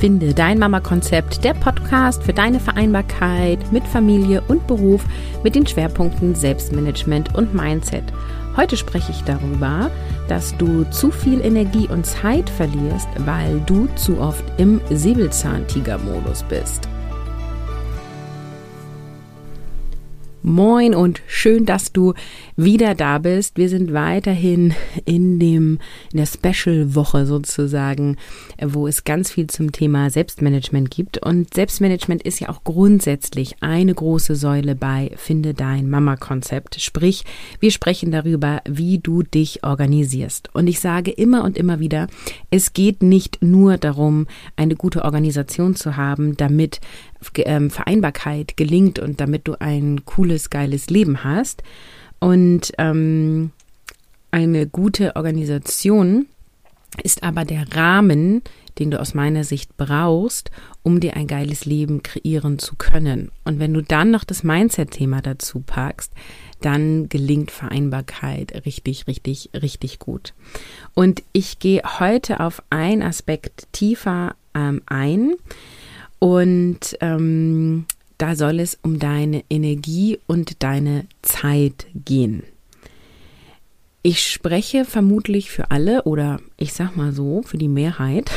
Finde dein Mama-Konzept, der Podcast für deine Vereinbarkeit mit Familie und Beruf mit den Schwerpunkten Selbstmanagement und Mindset. Heute spreche ich darüber, dass du zu viel Energie und Zeit verlierst, weil du zu oft im Säbelzahntiger-Modus bist. Moin und schön, dass du wieder da bist. Wir sind weiterhin in dem in der Special Woche sozusagen, wo es ganz viel zum Thema Selbstmanagement gibt und Selbstmanagement ist ja auch grundsätzlich eine große Säule bei Finde dein Mama Konzept. Sprich, wir sprechen darüber, wie du dich organisierst. Und ich sage immer und immer wieder, es geht nicht nur darum, eine gute Organisation zu haben, damit ähm, Vereinbarkeit gelingt und damit du ein cooles, geiles Leben hast. Und ähm, eine gute Organisation ist aber der Rahmen, den du aus meiner Sicht brauchst, um dir ein geiles Leben kreieren zu können. Und wenn du dann noch das Mindset-Thema dazu packst, dann gelingt Vereinbarkeit richtig, richtig, richtig gut. Und ich gehe heute auf einen Aspekt tiefer ähm, ein, und ähm, da soll es um deine Energie und deine Zeit gehen. Ich spreche vermutlich für alle oder ich sag mal so, für die Mehrheit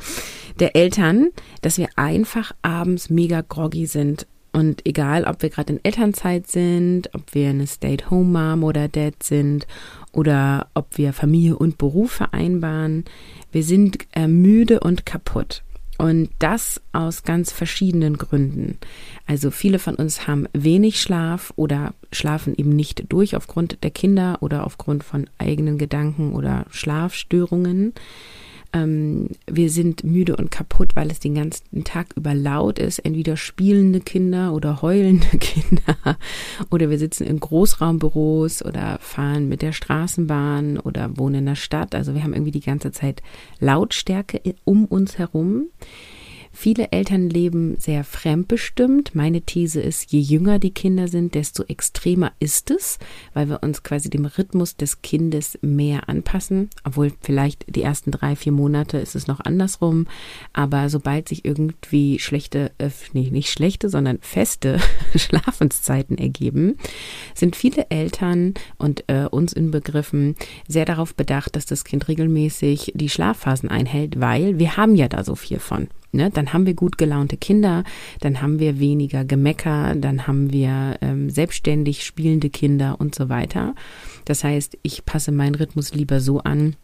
der Eltern, dass wir einfach abends mega groggy sind. Und egal, ob wir gerade in Elternzeit sind, ob wir eine Stay-at-home-Mom oder Dad sind oder ob wir Familie und Beruf vereinbaren, wir sind äh, müde und kaputt. Und das aus ganz verschiedenen Gründen. Also viele von uns haben wenig Schlaf oder schlafen eben nicht durch aufgrund der Kinder oder aufgrund von eigenen Gedanken oder Schlafstörungen. Ähm, wir sind müde und kaputt, weil es den ganzen Tag über laut ist. Entweder spielende Kinder oder heulende Kinder. Oder wir sitzen in Großraumbüros oder fahren mit der Straßenbahn oder wohnen in der Stadt. Also wir haben irgendwie die ganze Zeit Lautstärke um uns herum. Viele Eltern leben sehr fremdbestimmt. Meine These ist, je jünger die Kinder sind, desto extremer ist es, weil wir uns quasi dem Rhythmus des Kindes mehr anpassen. Obwohl vielleicht die ersten drei, vier Monate ist es noch andersrum. Aber sobald sich irgendwie schlechte, äh, nee, nicht schlechte, sondern feste Schlafenszeiten ergeben, sind viele Eltern und äh, uns inbegriffen sehr darauf bedacht, dass das Kind regelmäßig die Schlafphasen einhält, weil wir haben ja da so viel von. Ne, dann haben wir gut gelaunte Kinder, dann haben wir weniger Gemecker, dann haben wir ähm, selbstständig spielende Kinder und so weiter. Das heißt, ich passe meinen Rhythmus lieber so an,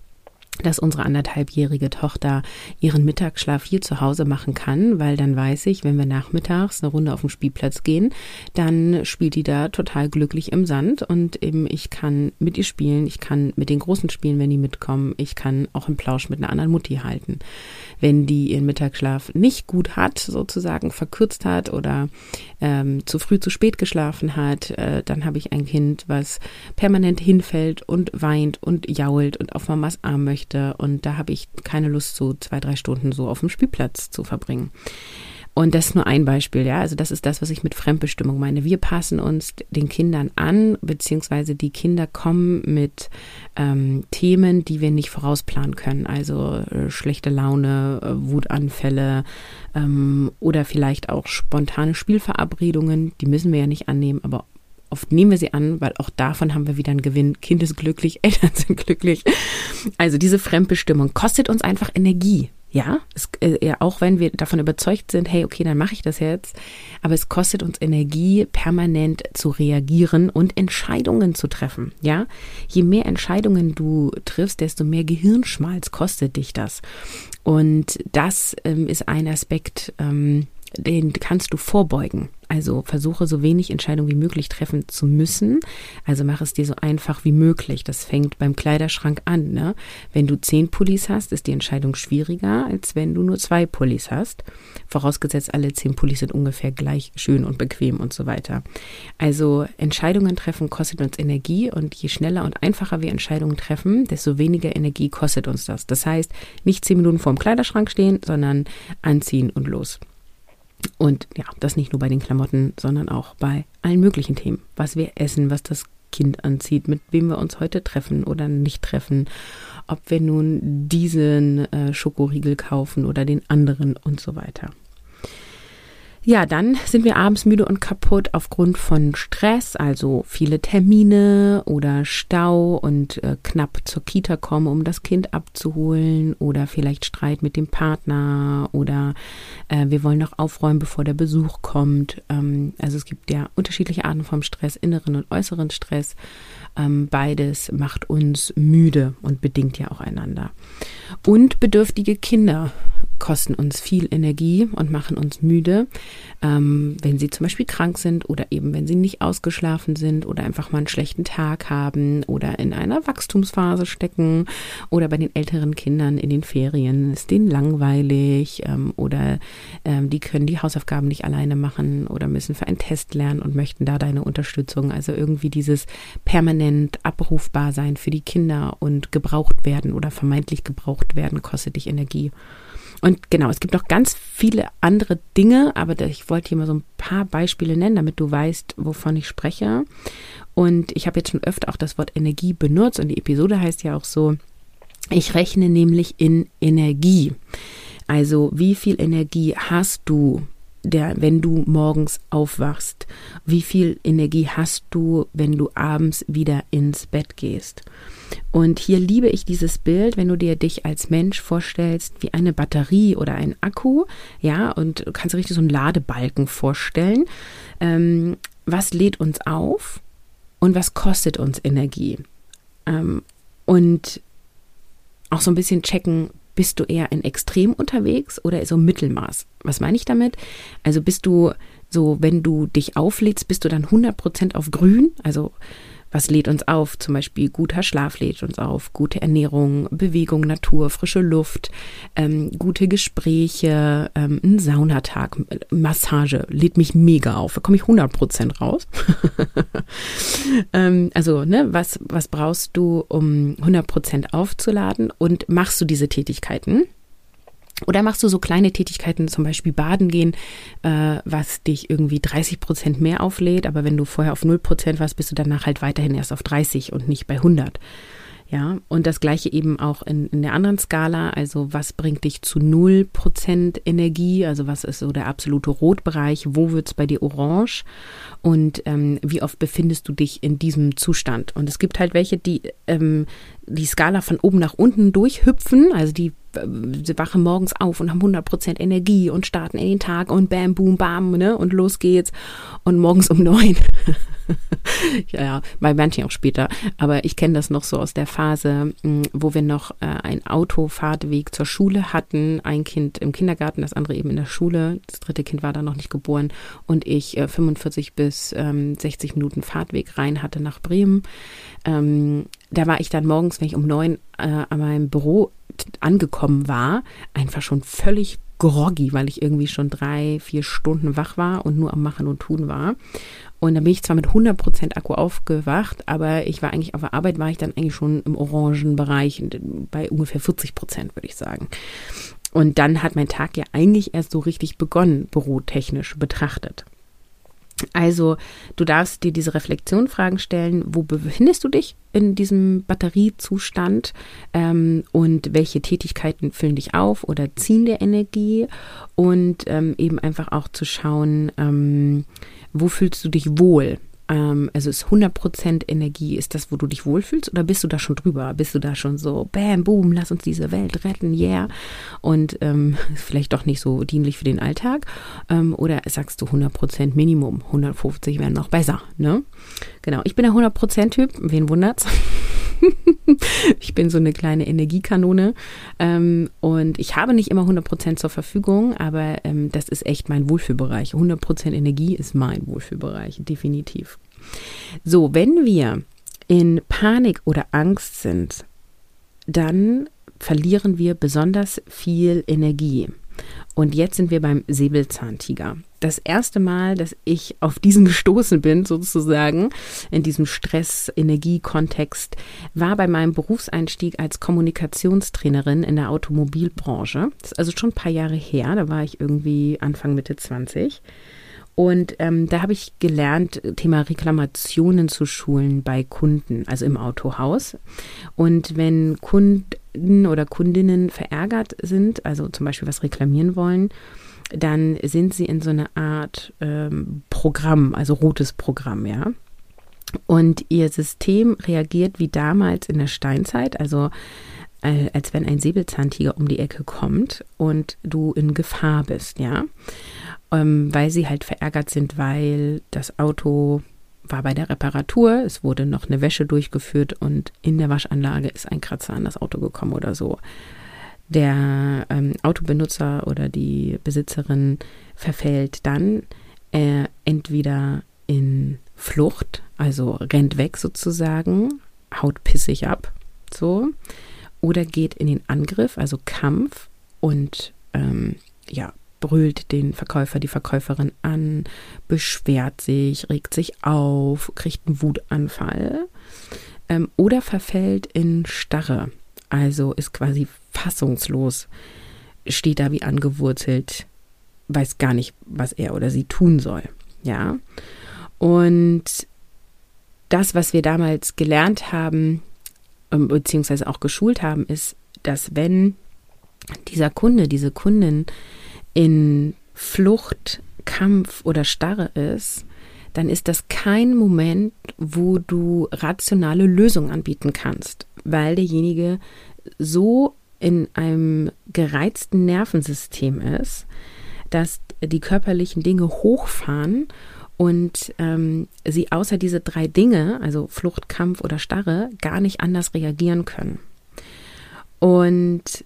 dass unsere anderthalbjährige Tochter ihren Mittagsschlaf hier zu Hause machen kann, weil dann weiß ich, wenn wir nachmittags eine Runde auf den Spielplatz gehen, dann spielt die da total glücklich im Sand und eben ich kann mit ihr spielen, ich kann mit den Großen spielen, wenn die mitkommen, ich kann auch einen Plausch mit einer anderen Mutti halten. Wenn die ihren Mittagsschlaf nicht gut hat, sozusagen verkürzt hat oder ähm, zu früh zu spät geschlafen hat, äh, dann habe ich ein Kind, was permanent hinfällt und weint und jault und auf Mamas Arm möchte möchte. Und da habe ich keine Lust, so zwei, drei Stunden so auf dem Spielplatz zu verbringen. Und das ist nur ein Beispiel, ja. Also das ist das, was ich mit Fremdbestimmung meine. Wir passen uns den Kindern an, beziehungsweise die Kinder kommen mit ähm, Themen, die wir nicht vorausplanen können. Also äh, schlechte Laune, äh, Wutanfälle ähm, oder vielleicht auch spontane Spielverabredungen. Die müssen wir ja nicht annehmen, aber Oft nehmen wir sie an, weil auch davon haben wir wieder einen Gewinn. Kind ist glücklich, Eltern sind glücklich. Also diese Fremdbestimmung kostet uns einfach Energie. Ja, es, äh, auch wenn wir davon überzeugt sind, hey, okay, dann mache ich das jetzt, aber es kostet uns Energie, permanent zu reagieren und Entscheidungen zu treffen. Ja, je mehr Entscheidungen du triffst, desto mehr Gehirnschmalz kostet dich das. Und das ähm, ist ein Aspekt, ähm, den kannst du vorbeugen. Also versuche so wenig Entscheidungen wie möglich treffen zu müssen. Also mach es dir so einfach wie möglich. Das fängt beim Kleiderschrank an. Ne? Wenn du zehn Pullis hast, ist die Entscheidung schwieriger, als wenn du nur zwei Pullis hast. Vorausgesetzt, alle zehn Pullis sind ungefähr gleich schön und bequem und so weiter. Also Entscheidungen treffen kostet uns Energie und je schneller und einfacher wir Entscheidungen treffen, desto weniger Energie kostet uns das. Das heißt, nicht zehn Minuten vor dem Kleiderschrank stehen, sondern anziehen und los. Und ja, das nicht nur bei den Klamotten, sondern auch bei allen möglichen Themen. Was wir essen, was das Kind anzieht, mit wem wir uns heute treffen oder nicht treffen, ob wir nun diesen äh, Schokoriegel kaufen oder den anderen und so weiter. Ja, dann sind wir abends müde und kaputt aufgrund von Stress, also viele Termine oder Stau und äh, knapp zur Kita kommen, um das Kind abzuholen oder vielleicht Streit mit dem Partner oder äh, wir wollen noch aufräumen, bevor der Besuch kommt. Ähm, also es gibt ja unterschiedliche Arten vom Stress, inneren und äußeren Stress. Ähm, beides macht uns müde und bedingt ja auch einander. Und bedürftige Kinder kosten uns viel Energie und machen uns müde, ähm, wenn sie zum Beispiel krank sind oder eben wenn sie nicht ausgeschlafen sind oder einfach mal einen schlechten Tag haben oder in einer Wachstumsphase stecken oder bei den älteren Kindern in den Ferien ist denen langweilig ähm, oder ähm, die können die Hausaufgaben nicht alleine machen oder müssen für einen Test lernen und möchten da deine Unterstützung. Also irgendwie dieses permanent abrufbar sein für die Kinder und gebraucht werden oder vermeintlich gebraucht werden, kostet dich Energie. Und genau, es gibt noch ganz viele andere Dinge, aber ich wollte hier mal so ein paar Beispiele nennen, damit du weißt, wovon ich spreche. Und ich habe jetzt schon öfter auch das Wort Energie benutzt und die Episode heißt ja auch so, ich rechne nämlich in Energie. Also wie viel Energie hast du der, wenn du morgens aufwachst? Wie viel Energie hast du, wenn du abends wieder ins Bett gehst? Und hier liebe ich dieses Bild, wenn du dir dich als Mensch vorstellst, wie eine Batterie oder ein Akku, ja, und du kannst dir richtig so einen Ladebalken vorstellen. Ähm, was lädt uns auf und was kostet uns Energie? Ähm, und auch so ein bisschen checken, bist du eher in Extrem unterwegs oder so Mittelmaß? Was meine ich damit? Also bist du so, wenn du dich auflädst, bist du dann 100% auf grün, also was lädt uns auf? Zum Beispiel guter Schlaf lädt uns auf, gute Ernährung, Bewegung, Natur, frische Luft, ähm, gute Gespräche, ähm, ein Saunatag, Massage lädt mich mega auf. Da komme ich 100% raus. ähm, also, ne, was, was brauchst du, um 100% aufzuladen? Und machst du diese Tätigkeiten? Oder machst du so kleine Tätigkeiten, zum Beispiel baden gehen, äh, was dich irgendwie 30 Prozent mehr auflädt, aber wenn du vorher auf 0 Prozent warst, bist du danach halt weiterhin erst auf 30 und nicht bei 100. Ja, und das gleiche eben auch in, in der anderen Skala. Also, was bringt dich zu 0% Energie? Also, was ist so der absolute Rotbereich? Wo wird es bei dir orange? Und ähm, wie oft befindest du dich in diesem Zustand? Und es gibt halt welche, die ähm, die Skala von oben nach unten durchhüpfen. Also, die sie wachen morgens auf und haben 100% Energie und starten in den Tag und bam, boom, bam, ne, und los geht's. Und morgens um neun, ja, ja, bei manchen auch später, aber ich kenne das noch so aus der Phase, mm, wo wir noch äh, einen Autofahrtweg zur Schule hatten, ein Kind im Kindergarten, das andere eben in der Schule, das dritte Kind war da noch nicht geboren und ich äh, 45 bis ähm, 60 Minuten Fahrtweg rein hatte nach Bremen. Ähm, da war ich dann morgens, wenn ich um neun äh, an meinem Büro angekommen war, einfach schon völlig groggy, weil ich irgendwie schon drei, vier Stunden wach war und nur am Machen und Tun war. Und dann bin ich zwar mit 100% Akku aufgewacht, aber ich war eigentlich auf der Arbeit, war ich dann eigentlich schon im orangen Bereich bei ungefähr 40%, würde ich sagen. Und dann hat mein Tag ja eigentlich erst so richtig begonnen, bürotechnisch betrachtet. Also du darfst dir diese Reflexionfragen stellen, wo befindest du dich in diesem Batteriezustand? Ähm, und welche Tätigkeiten füllen dich auf oder ziehen dir Energie? Und ähm, eben einfach auch zu schauen, ähm, wo fühlst du dich wohl ähm, also ist 100% Energie, ist das, wo du dich wohlfühlst oder bist du da schon drüber? Bist du da schon so, bam, boom, lass uns diese Welt retten, yeah. Und ähm, vielleicht doch nicht so dienlich für den Alltag. Ähm, oder sagst du 100% Minimum, 150 wären noch besser, ne? Genau, ich bin der 100%-Typ, wen wundert's? ich bin so eine kleine Energiekanone ähm, und ich habe nicht immer 100% zur Verfügung, aber ähm, das ist echt mein Wohlfühlbereich. 100% Energie ist mein Wohlfühlbereich, definitiv. So, wenn wir in Panik oder Angst sind, dann verlieren wir besonders viel Energie. Und jetzt sind wir beim Säbelzahntiger. Das erste Mal, dass ich auf diesen gestoßen bin, sozusagen, in diesem Stress-Energie-Kontext, war bei meinem Berufseinstieg als Kommunikationstrainerin in der Automobilbranche. Das ist also schon ein paar Jahre her, da war ich irgendwie Anfang Mitte 20. Und ähm, da habe ich gelernt, Thema Reklamationen zu schulen bei Kunden, also im Autohaus. Und wenn Kunden oder Kundinnen verärgert sind, also zum Beispiel was reklamieren wollen, dann sind sie in so einer Art ähm, Programm, also rotes Programm, ja. Und ihr System reagiert wie damals in der Steinzeit, also äh, als wenn ein Säbelzahntiger um die Ecke kommt und du in Gefahr bist, ja ähm, weil sie halt verärgert sind, weil das Auto war bei der Reparatur, es wurde noch eine Wäsche durchgeführt und in der Waschanlage ist ein Kratzer an das Auto gekommen oder so. Der ähm, Autobenutzer oder die Besitzerin verfällt dann äh, entweder in Flucht, also rennt weg sozusagen, haut pissig ab, so, oder geht in den Angriff, also Kampf und ähm, ja, brüllt den Verkäufer, die Verkäuferin an, beschwert sich, regt sich auf, kriegt einen Wutanfall ähm, oder verfällt in Starre, also ist quasi fassungslos, steht da wie angewurzelt, weiß gar nicht, was er oder sie tun soll. Ja. Und das, was wir damals gelernt haben, ähm, beziehungsweise auch geschult haben, ist, dass wenn dieser Kunde, diese Kundin in Flucht, Kampf oder Starre ist, dann ist das kein Moment, wo du rationale Lösungen anbieten kannst, weil derjenige so in einem gereizten Nervensystem ist, dass die körperlichen Dinge hochfahren und ähm, sie außer diese drei Dinge, also Flucht, Kampf oder Starre, gar nicht anders reagieren können. Und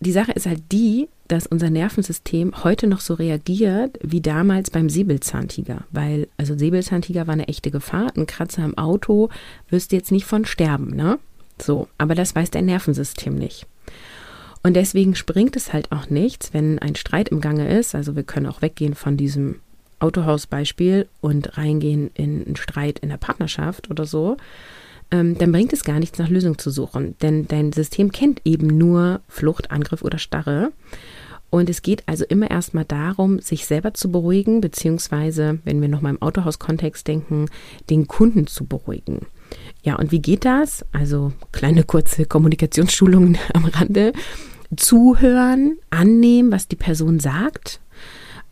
die Sache ist halt die, dass unser Nervensystem heute noch so reagiert wie damals beim Säbelzahntiger. Weil, also Säbelzahntiger war eine echte Gefahr. Ein Kratzer im Auto wirst du jetzt nicht von sterben, ne? So, aber das weiß dein Nervensystem nicht. Und deswegen springt es halt auch nichts, wenn ein Streit im Gange ist. Also wir können auch weggehen von diesem Autohausbeispiel und reingehen in einen Streit in der Partnerschaft oder so ähm, dann bringt es gar nichts, nach Lösung zu suchen. Denn dein System kennt eben nur Flucht, Angriff oder Starre. Und es geht also immer erstmal darum, sich selber zu beruhigen, beziehungsweise, wenn wir nochmal im Autohaus-Kontext denken, den Kunden zu beruhigen. Ja, und wie geht das? Also kleine kurze Kommunikationsschulungen am Rande. Zuhören, annehmen, was die Person sagt.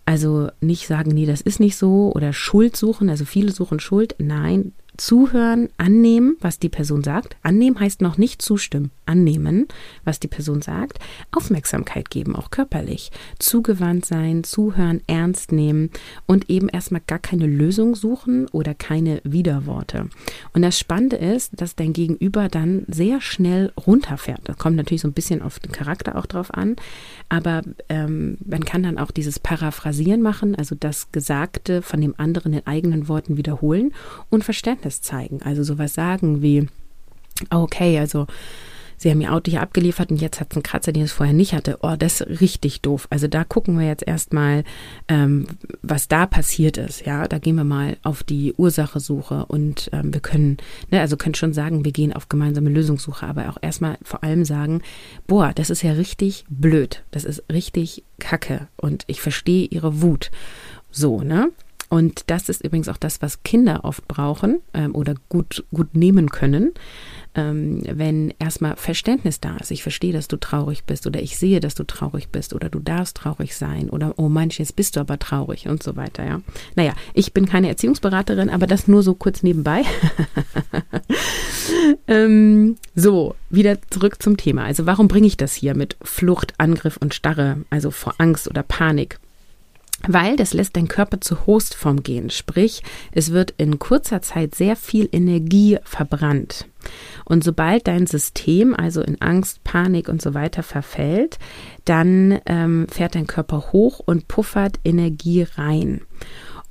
Also nicht sagen, nee, das ist nicht so oder Schuld suchen. Also viele suchen Schuld. Nein, zuhören, annehmen, was die Person sagt. Annehmen heißt noch nicht zustimmen. Annehmen, was die Person sagt. Aufmerksamkeit geben, auch körperlich. Zugewandt sein, zuhören, ernst nehmen und eben erstmal gar keine Lösung suchen oder keine Widerworte. Und das Spannende ist, dass dein Gegenüber dann sehr schnell runterfährt. Das kommt natürlich so ein bisschen auf den Charakter auch drauf an. Aber ähm, man kann dann auch dieses Paraphrasieren machen, also das Gesagte von dem anderen in eigenen Worten wiederholen und Verständnis Verständnis zeigen. Also sowas sagen wie, okay, also Sie haben Ihr Auto hier abgeliefert und jetzt hat es einen Kratzer, den es vorher nicht hatte. Oh, das ist richtig doof. Also da gucken wir jetzt erstmal, ähm, was da passiert ist. Ja, da gehen wir mal auf die Ursachesuche und ähm, wir können, ne, also können schon sagen, wir gehen auf gemeinsame Lösungssuche, aber auch erstmal vor allem sagen, boah, das ist ja richtig blöd. Das ist richtig kacke und ich verstehe Ihre Wut. So, ne? Und das ist übrigens auch das, was Kinder oft brauchen ähm, oder gut, gut nehmen können, ähm, wenn erstmal Verständnis da ist. Ich verstehe, dass du traurig bist oder ich sehe, dass du traurig bist oder du darfst traurig sein oder oh manch, jetzt bist du aber traurig und so weiter, ja. Naja, ich bin keine Erziehungsberaterin, aber das nur so kurz nebenbei. ähm, so, wieder zurück zum Thema. Also warum bringe ich das hier mit Flucht, Angriff und Starre, also vor Angst oder Panik? Weil das lässt dein Körper zur Hostform gehen. Sprich, es wird in kurzer Zeit sehr viel Energie verbrannt. Und sobald dein System also in Angst, Panik und so weiter verfällt, dann ähm, fährt dein Körper hoch und puffert Energie rein.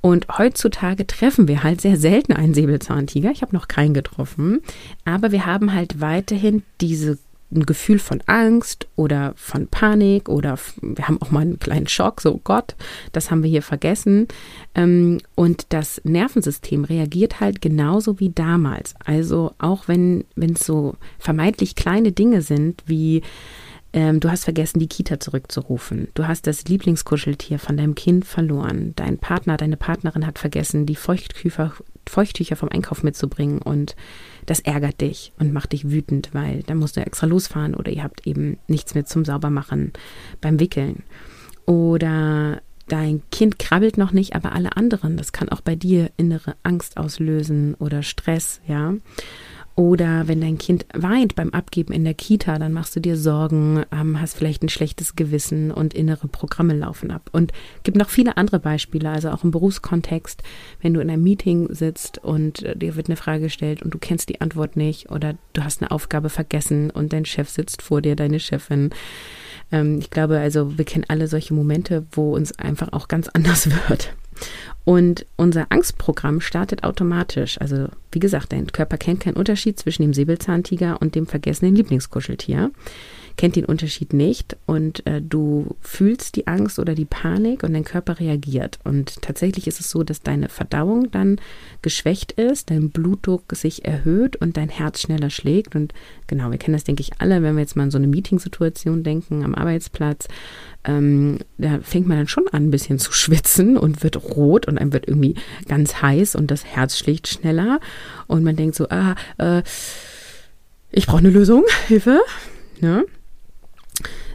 Und heutzutage treffen wir halt sehr selten einen Säbelzahntiger. Ich habe noch keinen getroffen. Aber wir haben halt weiterhin diese ein Gefühl von Angst oder von Panik oder wir haben auch mal einen kleinen Schock, so Gott, das haben wir hier vergessen. Ähm, und das Nervensystem reagiert halt genauso wie damals. Also auch wenn es so vermeintlich kleine Dinge sind wie Ähm, du hast vergessen, die Kita zurückzurufen. Du hast das Lieblingskuscheltier von deinem Kind verloren. Dein Partner, deine Partnerin hat vergessen, die Feuchttücher, Feuchttücher vom Einkauf mitzubringen und das ärgert dich und macht dich wütend, weil dann musst du extra losfahren oder ihr habt eben nichts mehr zum Saubermachen beim Wickeln. Oder dein Kind krabbelt noch nicht, aber alle anderen, das kann auch bei dir innere Angst auslösen oder Stress, ja. Oder wenn dein Kind weint beim Abgeben in der Kita, dann machst du dir Sorgen, ähm, hast vielleicht ein schlechtes Gewissen und innere Programme laufen ab. Und gibt noch viele andere Beispiele, also auch im Berufskontext, wenn du in einem Meeting sitzt und äh, dir wird eine Frage gestellt und du kennst die Antwort nicht oder du hast eine Aufgabe vergessen und dein Chef sitzt vor dir, deine Chefin. Ähm, ich glaube, also wir kennen alle solche Momente, wo uns einfach auch ganz anders wird. Und unser Angstprogramm startet automatisch. Also, wie gesagt, dein Körper kennt keinen Unterschied zwischen dem Säbelzahntiger und dem vergessenen Lieblingskuscheltier kennt den Unterschied nicht und äh, du fühlst die Angst oder die Panik und dein Körper reagiert. Und tatsächlich ist es so, dass deine Verdauung dann geschwächt ist, dein Blutdruck sich erhöht und dein Herz schneller schlägt. Und genau, wir kennen das, denke ich, alle, wenn wir jetzt mal an so eine Meetingsituation denken am Arbeitsplatz. Ähm, da fängt man dann schon an, ein bisschen zu schwitzen und wird rot und einem wird irgendwie ganz heiß und das Herz schlägt schneller. Und man denkt so, ah, äh, ich brauche eine Lösung, Hilfe. Ne?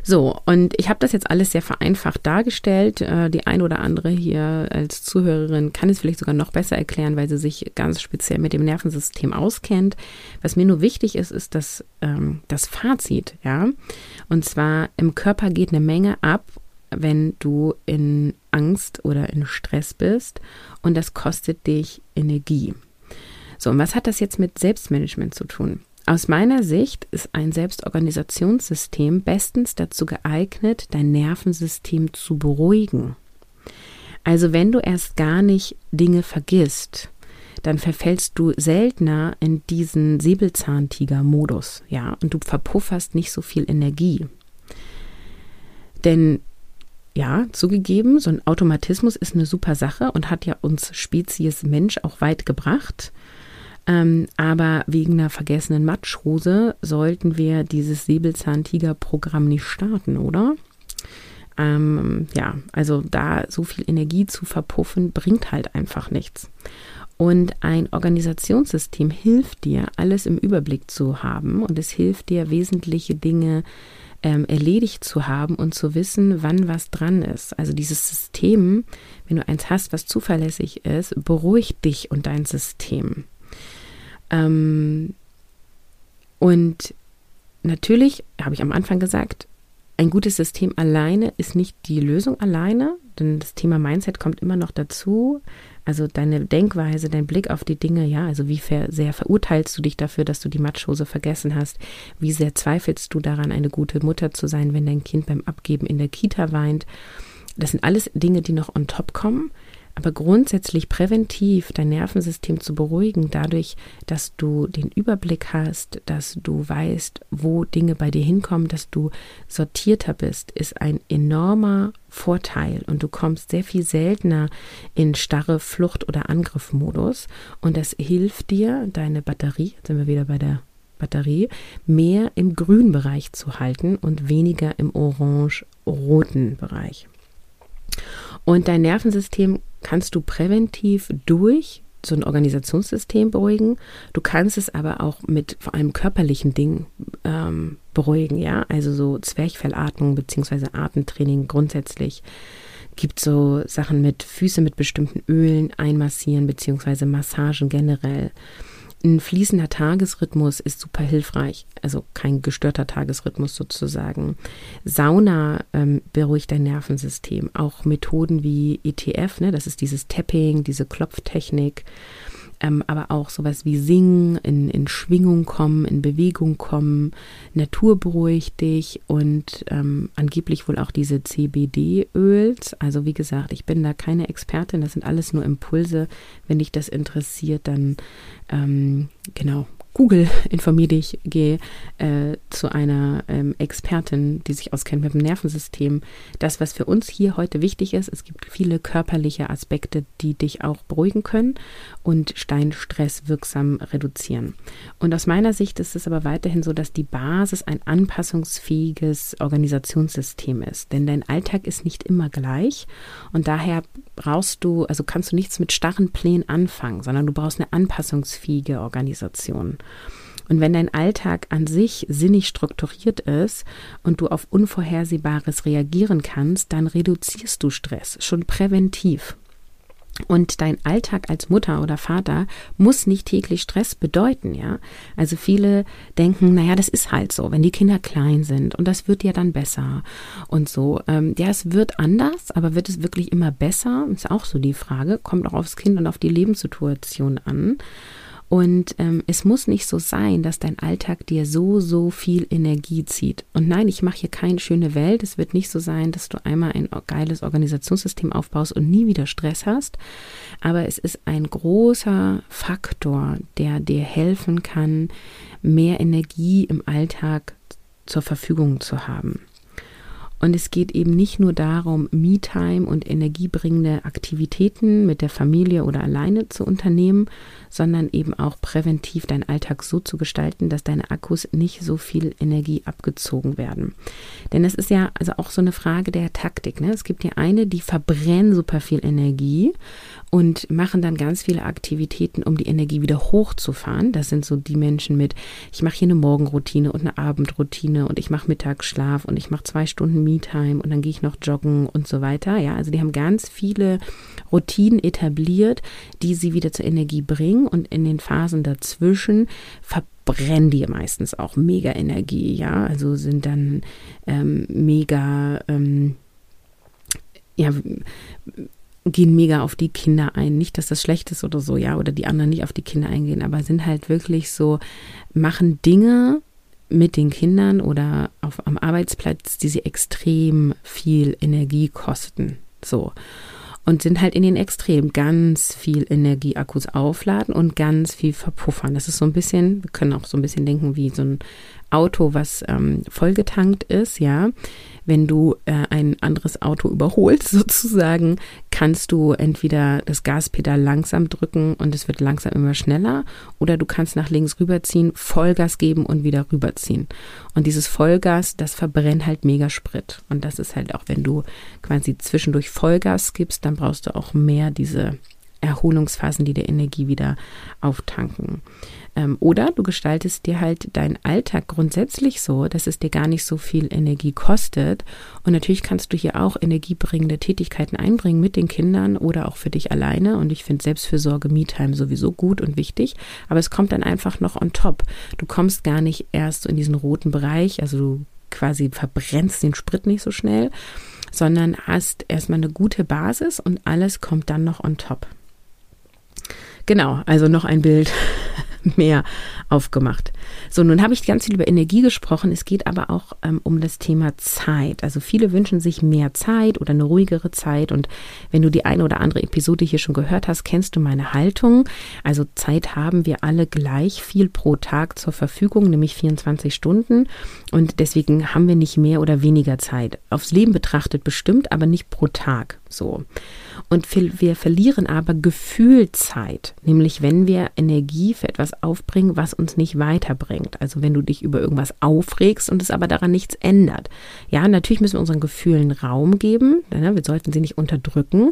So, und ich habe das jetzt alles sehr vereinfacht dargestellt. Äh, die ein oder andere hier als Zuhörerin kann es vielleicht sogar noch besser erklären, weil sie sich ganz speziell mit dem Nervensystem auskennt. Was mir nur wichtig ist, ist das, ähm, das Fazit, ja. Und zwar im Körper geht eine Menge ab, wenn du in Angst oder in Stress bist und das kostet dich Energie. So, und was hat das jetzt mit Selbstmanagement zu tun? Aus meiner Sicht ist ein Selbstorganisationssystem bestens dazu geeignet, dein Nervensystem zu beruhigen. Also wenn du erst gar nicht Dinge vergisst, dann verfällst du seltener in diesen Säbelzahntiger-Modus, ja, und du verpufferst nicht so viel Energie. Denn ja, zugegeben, so ein Automatismus ist eine super Sache und hat ja uns Spezies Mensch auch weit gebracht. Ähm, aber wegen einer vergessenen Matschhose sollten wir dieses Säbelzahntiger-Programm nicht starten, oder? Ähm, ja, also da so viel Energie zu verpuffen, bringt halt einfach nichts. Und ein Organisationssystem hilft dir, alles im Überblick zu haben und es hilft dir, wesentliche Dinge ähm, erledigt zu haben und zu wissen, wann was dran ist. Also dieses System, wenn du eins hast, was zuverlässig ist, beruhigt dich und dein System. Ähm, und natürlich, habe ich am Anfang gesagt, ein gutes System alleine ist nicht die Lösung alleine, denn das Thema Mindset kommt immer noch dazu. Also deine Denkweise, dein Blick auf die Dinge, ja, also wie sehr verurteilst du dich dafür, dass du die Matschhose vergessen hast? Wie sehr zweifelst du daran, eine gute Mutter zu sein, wenn dein Kind beim Abgeben in der Kita weint? Das sind alles Dinge, die noch on top kommen. Aber grundsätzlich präventiv dein Nervensystem zu beruhigen, dadurch, dass du den Überblick hast, dass du weißt, wo Dinge bei dir hinkommen, dass du sortierter bist, ist ein enormer Vorteil und du kommst sehr viel seltener in starre Flucht- oder Angriffmodus und das hilft dir, deine Batterie, jetzt sind wir wieder bei der Batterie, mehr im grünen Bereich zu halten und weniger im orange-roten Bereich. Und dein Nervensystem kannst du präventiv durch so ein Organisationssystem beruhigen. Du kannst es aber auch mit vor allem körperlichen Dingen ähm, beruhigen, ja. Also so Zwerchfellatmung beziehungsweise Atemtraining grundsätzlich gibt so Sachen mit Füße mit bestimmten Ölen einmassieren beziehungsweise Massagen generell. Ein fließender Tagesrhythmus ist super hilfreich, also kein gestörter Tagesrhythmus sozusagen. Sauna ähm, beruhigt dein Nervensystem. Auch Methoden wie ETF, ne, das ist dieses Tapping, diese Klopftechnik, ähm, aber auch sowas wie Singen, in, in Schwingung kommen, in Bewegung kommen, Natur beruhigt dich und ähm, angeblich wohl auch diese CBD-Öls. Also wie gesagt, ich bin da keine Expertin, das sind alles nur Impulse. Wenn dich das interessiert, dann ähm, genau, Google, informier dich, geh äh, zu einer ähm, Expertin, die sich auskennt mit dem Nervensystem. Das, was für uns hier heute wichtig ist, es gibt viele körperliche Aspekte, die dich auch beruhigen können und Steinstress wirksam reduzieren. Und aus meiner Sicht ist es aber weiterhin so, dass die Basis ein anpassungsfähiges Organisationssystem ist. Denn dein Alltag ist nicht immer gleich und daher brauchst du, also kannst du nichts mit starren Plänen anfangen, sondern du brauchst eine anpassungsfähige Organisation. Und wenn dein Alltag an sich sinnig strukturiert ist und du auf Unvorhersehbares reagieren kannst, dann reduzierst du Stress schon präventiv. Und dein Alltag als Mutter oder Vater muss nicht täglich Stress bedeuten, ja. Also viele denken, naja, das ist halt so, wenn die Kinder klein sind und das wird ja dann besser und so. Ähm, ja, es wird anders, aber wird es wirklich immer besser? Ist auch so die Frage. Kommt auch aufs Kind und auf die Lebenssituation an. Und ähm, es muss nicht so sein, dass dein Alltag dir so, so viel Energie zieht. Und nein, ich mache hier keine schöne Welt. Es wird nicht so sein, dass du einmal ein geiles Organisationssystem aufbaust und nie wieder Stress hast. Aber es ist ein großer Faktor, der dir helfen kann, mehr Energie im Alltag zur Verfügung zu haben. Und es geht eben nicht nur darum, Me-Time und energiebringende Aktivitäten mit der Familie oder alleine zu unternehmen, sondern eben auch präventiv deinen Alltag so zu gestalten, dass deine Akkus nicht so viel Energie abgezogen werden. Denn es ist ja also auch so eine Frage der Taktik. Ne? Es gibt ja eine, die verbrennen super viel Energie und machen dann ganz viele Aktivitäten, um die Energie wieder hochzufahren. Das sind so die Menschen mit, ich mache hier eine Morgenroutine und eine Abendroutine und ich mache Mittagsschlaf und ich mache zwei Stunden Me-Time und dann gehe ich noch joggen und so weiter. Ja, also die haben ganz viele Routinen etabliert, die sie wieder zur Energie bringen und in den Phasen dazwischen verbrennen die meistens auch mega Energie. Ja, also sind dann ähm, mega, ähm, ja, gehen mega auf die Kinder ein. Nicht, dass das schlecht ist oder so, ja, oder die anderen nicht auf die Kinder eingehen, aber sind halt wirklich so, machen Dinge mit den Kindern oder auf, am Arbeitsplatz, die sie extrem viel Energie kosten. So und sind halt in den Extremen ganz viel Energieakkus aufladen und ganz viel verpuffern. Das ist so ein bisschen, wir können auch so ein bisschen denken wie so ein Auto, was ähm, vollgetankt ist, ja, wenn du äh, ein anderes Auto überholst sozusagen, kannst du entweder das Gaspedal langsam drücken und es wird langsam immer schneller oder du kannst nach links rüberziehen, Vollgas geben und wieder rüberziehen. Und dieses Vollgas, das verbrennt halt mega Sprit. Und das ist halt auch, wenn du quasi zwischendurch Vollgas gibst, dann brauchst du auch mehr diese Erholungsphasen, die der Energie wieder auftanken. Ähm, oder du gestaltest dir halt deinen Alltag grundsätzlich so, dass es dir gar nicht so viel Energie kostet. Und natürlich kannst du hier auch energiebringende Tätigkeiten einbringen mit den Kindern oder auch für dich alleine. Und ich finde Selbstfürsorge, Me-Time sowieso gut und wichtig. Aber es kommt dann einfach noch on top. Du kommst gar nicht erst so in diesen roten Bereich, also du quasi verbrennst den Sprit nicht so schnell, sondern hast erstmal eine gute Basis und alles kommt dann noch on top. Genau, also noch ein Bild mehr aufgemacht. So, nun habe ich ganz viel über Energie gesprochen. Es geht aber auch ähm, um das Thema Zeit. Also viele wünschen sich mehr Zeit oder eine ruhigere Zeit. Und wenn du die eine oder andere Episode hier schon gehört hast, kennst du meine Haltung. Also Zeit haben wir alle gleich viel pro Tag zur Verfügung, nämlich 24 Stunden. Und deswegen haben wir nicht mehr oder weniger Zeit. Aufs Leben betrachtet bestimmt, aber nicht pro Tag. So. Und wir verlieren aber Gefühlzeit, nämlich wenn wir Energie für etwas aufbringen, was uns nicht weiterbringt. Also wenn du dich über irgendwas aufregst und es aber daran nichts ändert. Ja, natürlich müssen wir unseren Gefühlen Raum geben. Ne, wir sollten sie nicht unterdrücken.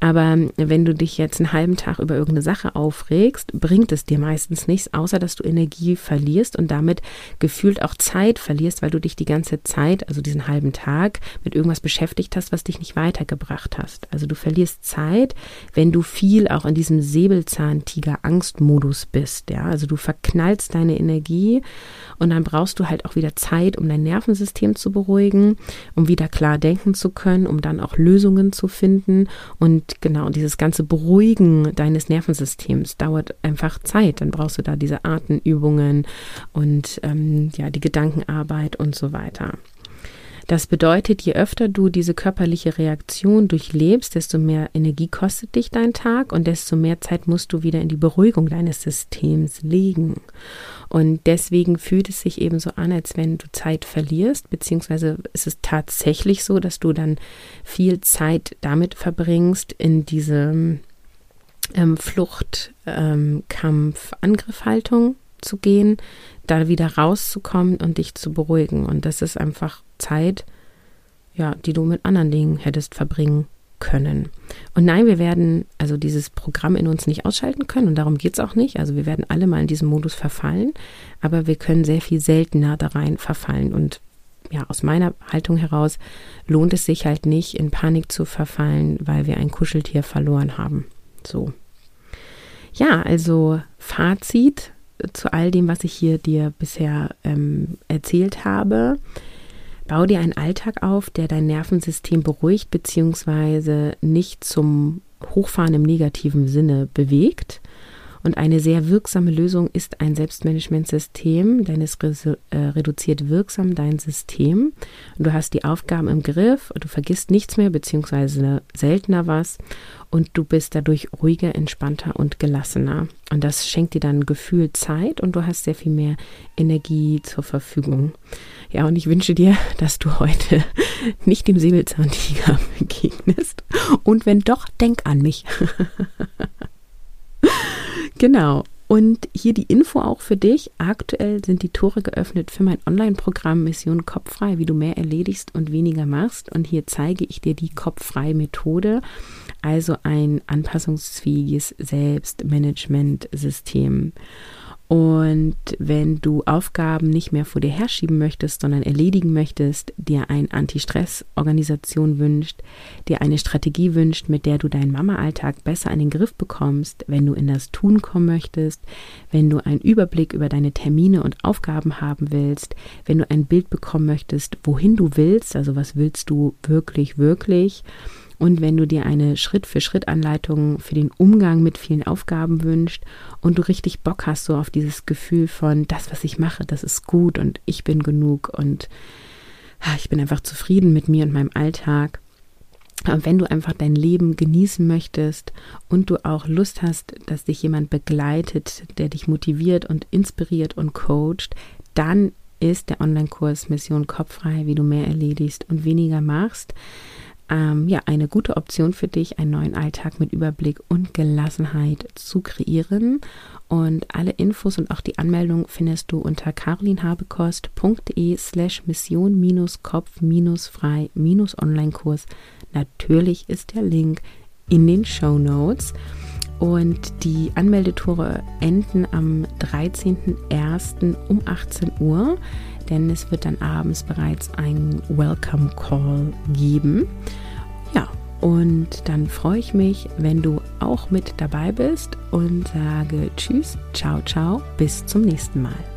Aber wenn du dich jetzt einen halben Tag über irgendeine Sache aufregst, bringt es dir meistens nichts, außer dass du Energie verlierst und damit gefühlt auch Zeit verlierst, weil du dich die ganze Zeit, also diesen halben Tag, mit irgendwas beschäftigt hast, was dich nicht weitergebracht hast. Also du verlierst Zeit, wenn du viel auch in diesem Säbelzahntiger-Angstmodus bist. Ja, also du verknallst deine Energie und dann brauchst du halt auch wieder Zeit, um dein Nervensystem zu beruhigen, um wieder klar denken zu können, um dann auch Lösungen zu finden. Und genau dieses ganze Beruhigen deines Nervensystems dauert einfach Zeit. Dann brauchst du da diese Atemübungen und ähm, ja die Gedankenarbeit und so weiter. Das bedeutet, je öfter du diese körperliche Reaktion durchlebst, desto mehr Energie kostet dich dein Tag und desto mehr Zeit musst du wieder in die Beruhigung deines Systems legen. Und deswegen fühlt es sich eben so an, als wenn du Zeit verlierst, beziehungsweise ist es tatsächlich so, dass du dann viel Zeit damit verbringst, in diese ähm, Flucht, ähm, Kampf, Angriffhaltung zu gehen, da wieder rauszukommen und dich zu beruhigen. Und das ist einfach Zeit, ja, die du mit anderen Dingen hättest verbringen können. Und nein, wir werden also dieses Programm in uns nicht ausschalten können und darum geht es auch nicht. Also wir werden alle mal in diesem Modus verfallen, aber wir können sehr viel seltener da rein verfallen. Und ja, aus meiner Haltung heraus lohnt es sich halt nicht, in Panik zu verfallen, weil wir ein Kuscheltier verloren haben. So. Ja, also Fazit zu all dem, was ich hier dir bisher ähm, erzählt habe. Bau dir einen Alltag auf, der dein Nervensystem beruhigt bzw. nicht zum Hochfahren im negativen Sinne bewegt. Und eine sehr wirksame Lösung ist ein Selbstmanagementsystem, denn es äh, reduziert wirksam dein System. Du hast die Aufgaben im Griff und du vergisst nichts mehr, beziehungsweise seltener was. Und du bist dadurch ruhiger, entspannter und gelassener. Und das schenkt dir dann Gefühl Zeit und du hast sehr viel mehr Energie zur Verfügung. Ja, und ich wünsche dir, dass du heute nicht dem Säbelzahntiger begegnest. Und wenn doch, denk an mich. Genau. Und hier die Info auch für dich. Aktuell sind die Tore geöffnet für mein Online-Programm Mission Kopffrei, wie du mehr erledigst und weniger machst. Und hier zeige ich dir die Kopffrei-Methode, also ein anpassungsfähiges Selbstmanagement-System. Und wenn du Aufgaben nicht mehr vor dir herschieben möchtest, sondern erledigen möchtest, dir eine Anti-Stress-Organisation wünscht, dir eine Strategie wünscht, mit der du deinen Mama-Alltag besser in den Griff bekommst, wenn du in das Tun kommen möchtest, wenn du einen Überblick über deine Termine und Aufgaben haben willst, wenn du ein Bild bekommen möchtest, wohin du willst, also was willst du wirklich, wirklich, und wenn du dir eine Schritt-für-Schritt-Anleitung für den Umgang mit vielen Aufgaben wünschst und du richtig Bock hast, so auf dieses Gefühl von, das, was ich mache, das ist gut und ich bin genug und ich bin einfach zufrieden mit mir und meinem Alltag. Wenn du einfach dein Leben genießen möchtest und du auch Lust hast, dass dich jemand begleitet, der dich motiviert und inspiriert und coacht, dann ist der Online-Kurs Mission Kopffrei, wie du mehr erledigst und weniger machst ähm, ja, eine gute Option für dich, einen neuen Alltag mit Überblick und Gelassenheit zu kreieren. Und alle Infos und auch die Anmeldung findest du unter carolinhabekost.de slash mission-kopf-frei-online-Kurs. Natürlich ist der Link in den Show Notes. Und die Anmeldetore enden am 13.01. um 18 Uhr denn es wird dann abends bereits ein Welcome Call geben. Und dann freue ich mich, wenn du auch mit dabei bist und sage Tschüss, ciao, ciao, bis zum nächsten Mal.